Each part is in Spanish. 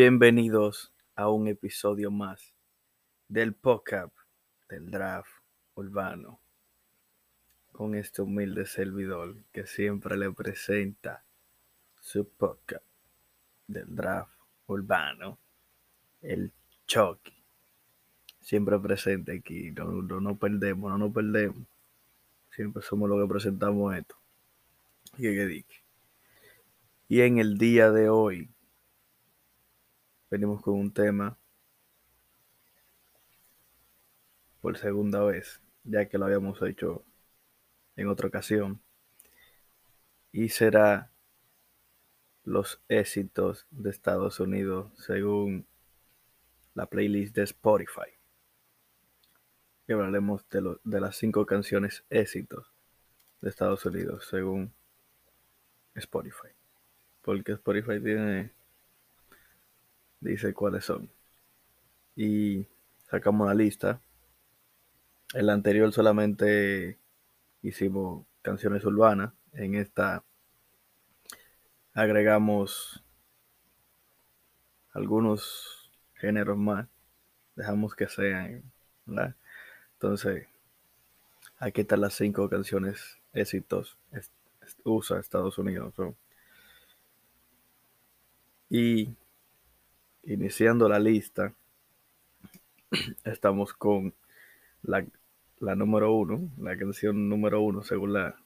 Bienvenidos a un episodio más del podcast del draft urbano con este humilde servidor que siempre le presenta su podcast del draft urbano, el Chucky. Siempre presente aquí, no, no perdemos, no nos perdemos. Siempre somos los que presentamos esto. Y en el día de hoy venimos con un tema por segunda vez, ya que lo habíamos hecho en otra ocasión. Y será los éxitos de Estados Unidos según la playlist de Spotify. Y hablaremos de, de las cinco canciones éxitos de Estados Unidos según Spotify. Porque Spotify tiene dice cuáles son. Y sacamos la lista. El anterior solamente hicimos canciones urbanas. En esta agregamos algunos géneros más. Dejamos que sean, Entonces, aquí están las cinco canciones éxitos USA Estados Unidos. Y iniciando la lista, estamos con la, número uno, la canción número uno según la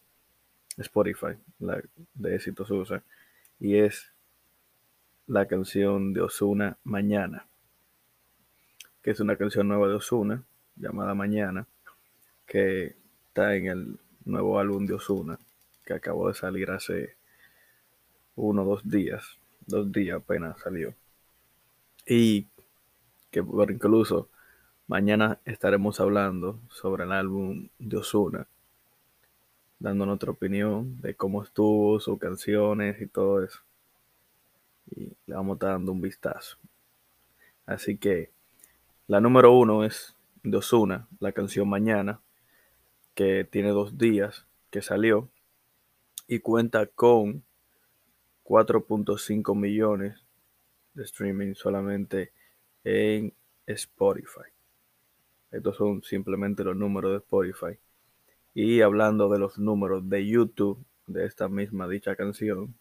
Spotify, la de éxitos USA, y es la canción de Osuna Mañana, que es una canción nueva de Osuna llamada Mañana, que está en el nuevo álbum de Osuna, que acabó de salir hace uno o dos días, dos días apenas salió. Y que por incluso mañana estaremos hablando sobre el álbum de Osuna, dando nuestra opinión de cómo estuvo, sus canciones y todo eso. Y le vamos a estar dando un vistazo. Así que la número uno es de Osuna, la canción Mañana, que tiene dos días que salió y cuenta con 4.5 millones de streaming solamente en Spotify. Estos son simplemente los números de Spotify. Y hablando de los números de YouTube de esta misma dicha canción,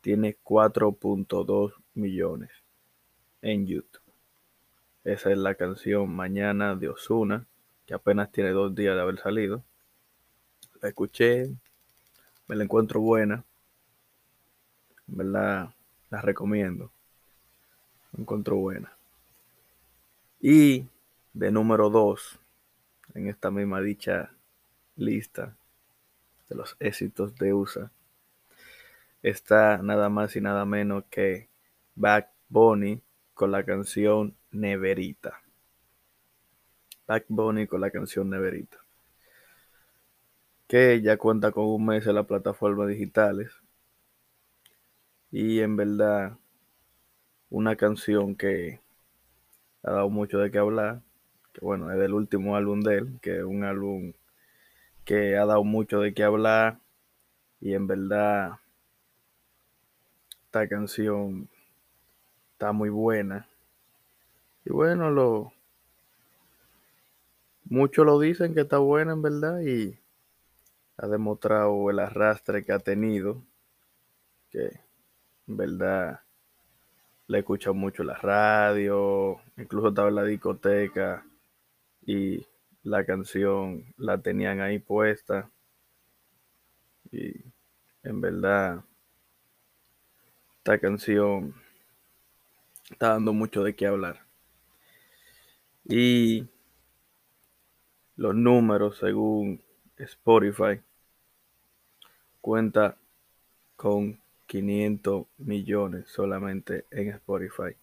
tiene 4.2 millones en YouTube. Esa es la canción Mañana de Osuna, que apenas tiene dos días de haber salido. La escuché, me la encuentro buena. En verdad, la recomiendo encontró buena. Y de número 2, en esta misma dicha lista de los éxitos de USA, está nada más y nada menos que Back Bunny con la canción Neverita. Back Bunny con la canción Neverita. Que ya cuenta con un mes en las plataformas digitales. Y en verdad una canción que ha dado mucho de qué hablar, que bueno, es del último álbum de él, que es un álbum que ha dado mucho de qué hablar y en verdad esta canción está muy buena. Y bueno, lo muchos lo dicen que está buena en verdad y ha demostrado el arrastre que ha tenido, que en verdad le escuchan mucho la radio, incluso estaba en la discoteca y la canción la tenían ahí puesta. Y en verdad, esta canción está dando mucho de qué hablar. Y los números, según Spotify, cuenta con 500 millones solamente en Spotify.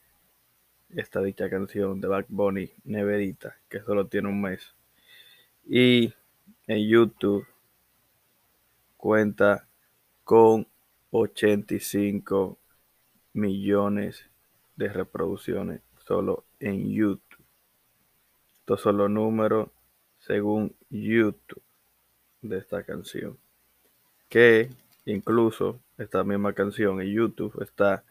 Esta dicha canción de Back Bunny, Neverita, que solo tiene un mes. Y en YouTube cuenta con 85 millones de reproducciones solo en YouTube. Estos son los números según YouTube de esta canción. Que incluso esta misma canción en YouTube está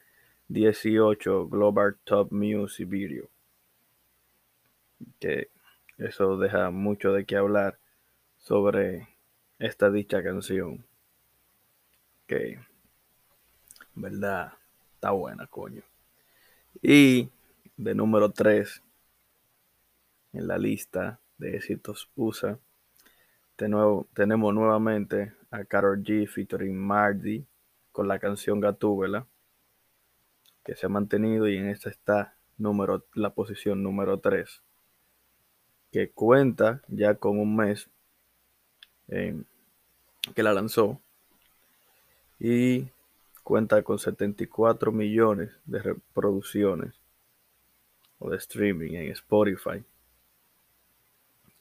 18 Global Top Music Video. Que eso deja mucho de qué hablar sobre esta dicha canción. Que, verdad, está buena, coño. Y de número 3 en la lista de éxitos USA, tenemos nuevamente a Karol G featuring Mardi con la canción Gatúbela, que se ha mantenido y en esta está número, la posición número 3, que cuenta ya con un mes que la lanzó y cuenta con 74 millones de reproducciones o de streaming en Spotify.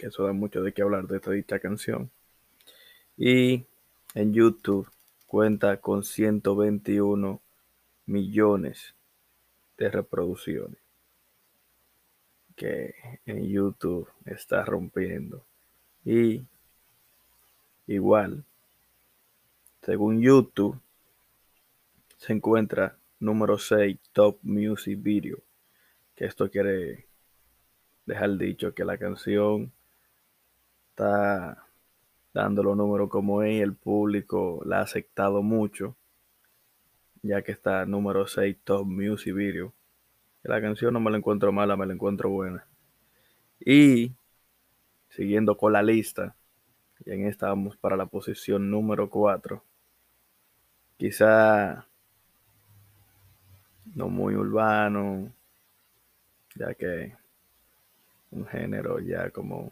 Que eso da mucho de qué hablar de esta dicha canción. Y en YouTube cuenta con 121 millones de reproducciones. Que en YouTube está rompiendo. Y igual, según YouTube, se encuentra número 6 Top Music Video. Que esto quiere dejar dicho que la canción está dando los números como es el público la ha aceptado mucho, ya que está número 6 Top Music Video. La canción no me la encuentro mala, me la encuentro buena. Y siguiendo con la lista, y en esta vamos para la posición número 4. Quizá no muy urbano, ya que un género ya como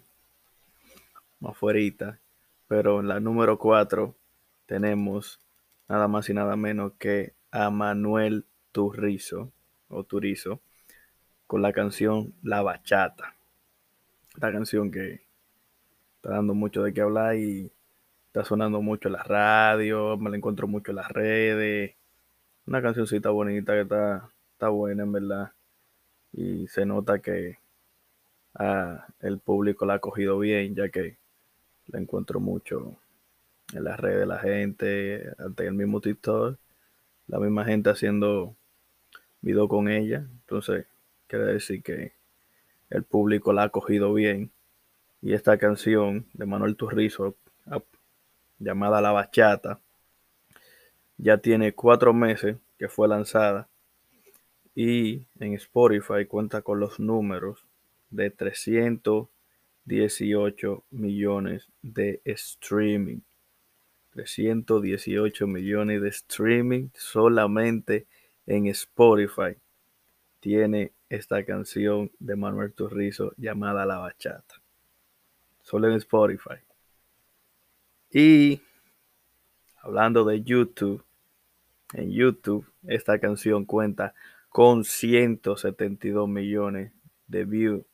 más fuerita. Pero en la número 4 tenemos nada más y nada menos que a Manuel Turrizo o Turizo con la canción La Bachata. Esta canción que está dando mucho de qué hablar y está sonando mucho en la radio, me la encuentro mucho en las redes. Una cancioncita bonita que está, está buena en verdad. Y se nota que ah, el público la ha cogido bien, ya que la encuentro mucho en las redes de la gente, ante el mismo TikTok, la misma gente haciendo video con ella. Entonces, quiere decir que el público la ha cogido bien. Y esta canción de Manuel Turrizo, llamada La Bachata, ya tiene cuatro meses que fue lanzada y en Spotify cuenta con los números de 318 millones de streaming. 318 millones de streaming solamente en Spotify tiene esta canción de Manuel Turrizo llamada La Bachata. Solo en Spotify. Y hablando de YouTube, en YouTube esta canción cuenta con 172 millones de views.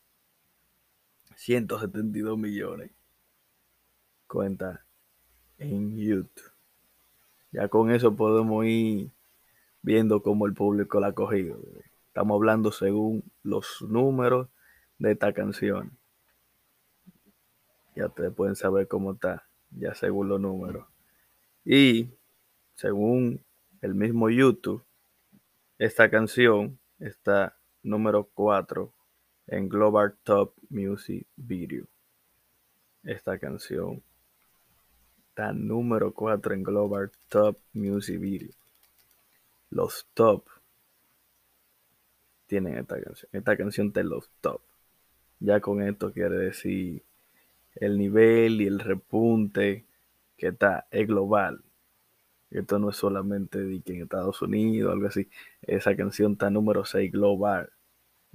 172 millones. Cuenta en YouTube. Ya con eso podemos ir viendo cómo el público la ha cogido. Estamos hablando según los números de esta canción. Ya ustedes pueden saber cómo está, ya según los números. Y según el mismo YouTube, esta canción está número 4 en Global Top Music Video. Esta canción está número 4 en Global Top Music Video. Los top tienen esta canción. Esta canción de los top. Ya con esto quiere decir el nivel y el repunte que está es global. Esto no es solamente de que en Estados Unidos, algo así. Esa canción está número 6 global.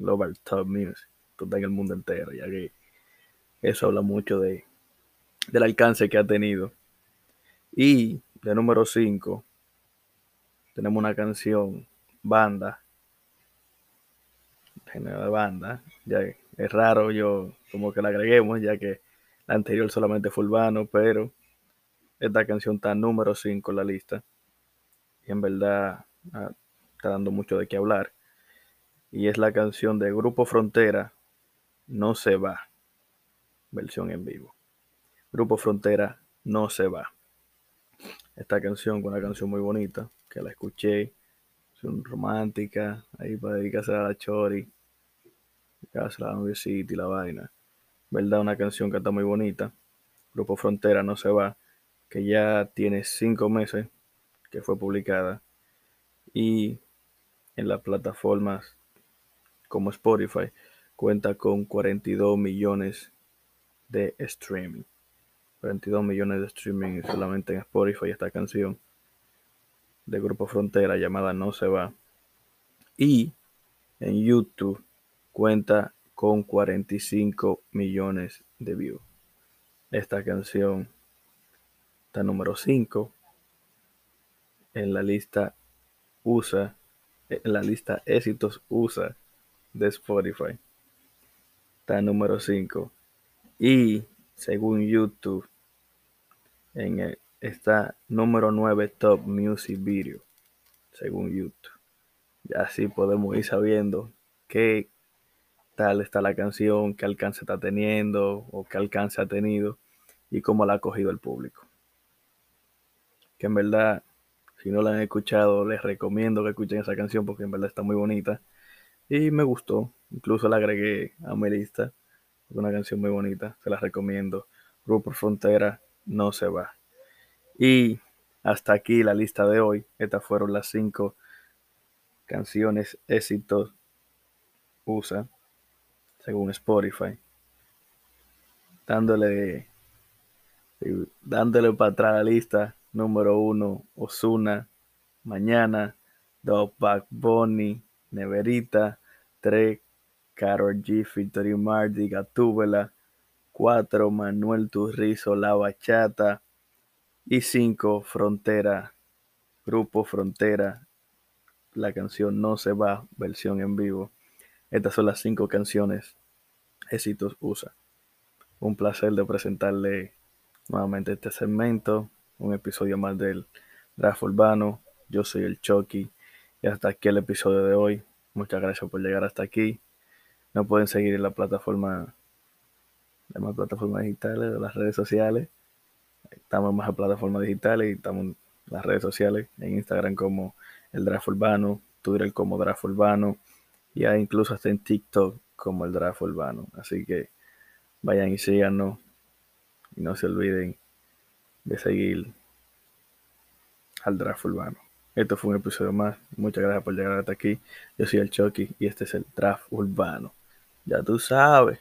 Global Top Music. Esto está en el mundo entero, ya que eso habla mucho de, del alcance que ha tenido. Y de número 5 tenemos una canción, banda, género de banda. Ya es raro yo como que la agreguemos, ya que la anterior solamente fue urbano, pero esta canción está número 5 en la lista. Y en verdad ah, está dando mucho de qué hablar. Y es la canción de Grupo Frontera, No se va. Versión en vivo. Grupo Frontera, No se va. Esta canción, una canción muy bonita, que la escuché, Son romántica, ahí para dedicarse a la chori, dedicarse a la noviecita y la vaina. ¿Verdad? Una canción que está muy bonita. Grupo Frontera no se va, que ya tiene cinco meses que fue publicada y en las plataformas como Spotify cuenta con 42 millones de streaming. 42 millones de streaming solamente en Spotify esta canción de Grupo Frontera llamada No se va. Y en YouTube cuenta con 45 millones de views. Esta canción está número 5 en la lista USA, en la lista éxitos USA de Spotify. Está número 5. Y según YouTube, en el, está número 9 Top Music Video, según YouTube. Y así podemos ir sabiendo qué tal está la canción, qué alcance está teniendo o qué alcance ha tenido y cómo la ha cogido el público. Que en verdad, si no la han escuchado, les recomiendo que escuchen esa canción porque en verdad está muy bonita y me gustó. Incluso la agregué a mi lista. Una canción muy bonita, se la recomiendo. Grupo Frontera no se va. Y hasta aquí la lista de hoy. Estas fueron las cinco canciones éxitos USA según Spotify. Dándole, dándole para atrás la lista. Número uno, Osuna. Mañana, Dog Back Bonnie, Neverita. 3, Carol G. Victory Mardi, Gatúbela. 4, Manuel Turrizo, La Bachata. Y 5, Frontera, Grupo Frontera. La canción No se va, versión en vivo. Estas son las cinco canciones éxitos USA. Un placer de presentarle nuevamente este segmento, un episodio más del Draft Urbano. Yo soy el Chucky y hasta aquí el episodio de hoy. Muchas gracias por llegar hasta aquí. No pueden seguir en la plataforma, las plataformas digitales, de las redes sociales. Estamos en más plataformas digitales y estamos en las redes sociales, en Instagram como el Draft Urbano, Twitter como Draft Urbano, y incluso hasta en TikTok como el Draft Urbano. Así que vayan y síganos y no se olviden de seguir al Draft Urbano. Esto fue un episodio más. Muchas gracias por llegar hasta aquí. Yo soy el Chucky y este es el Draft Urbano. Ya tú sabes.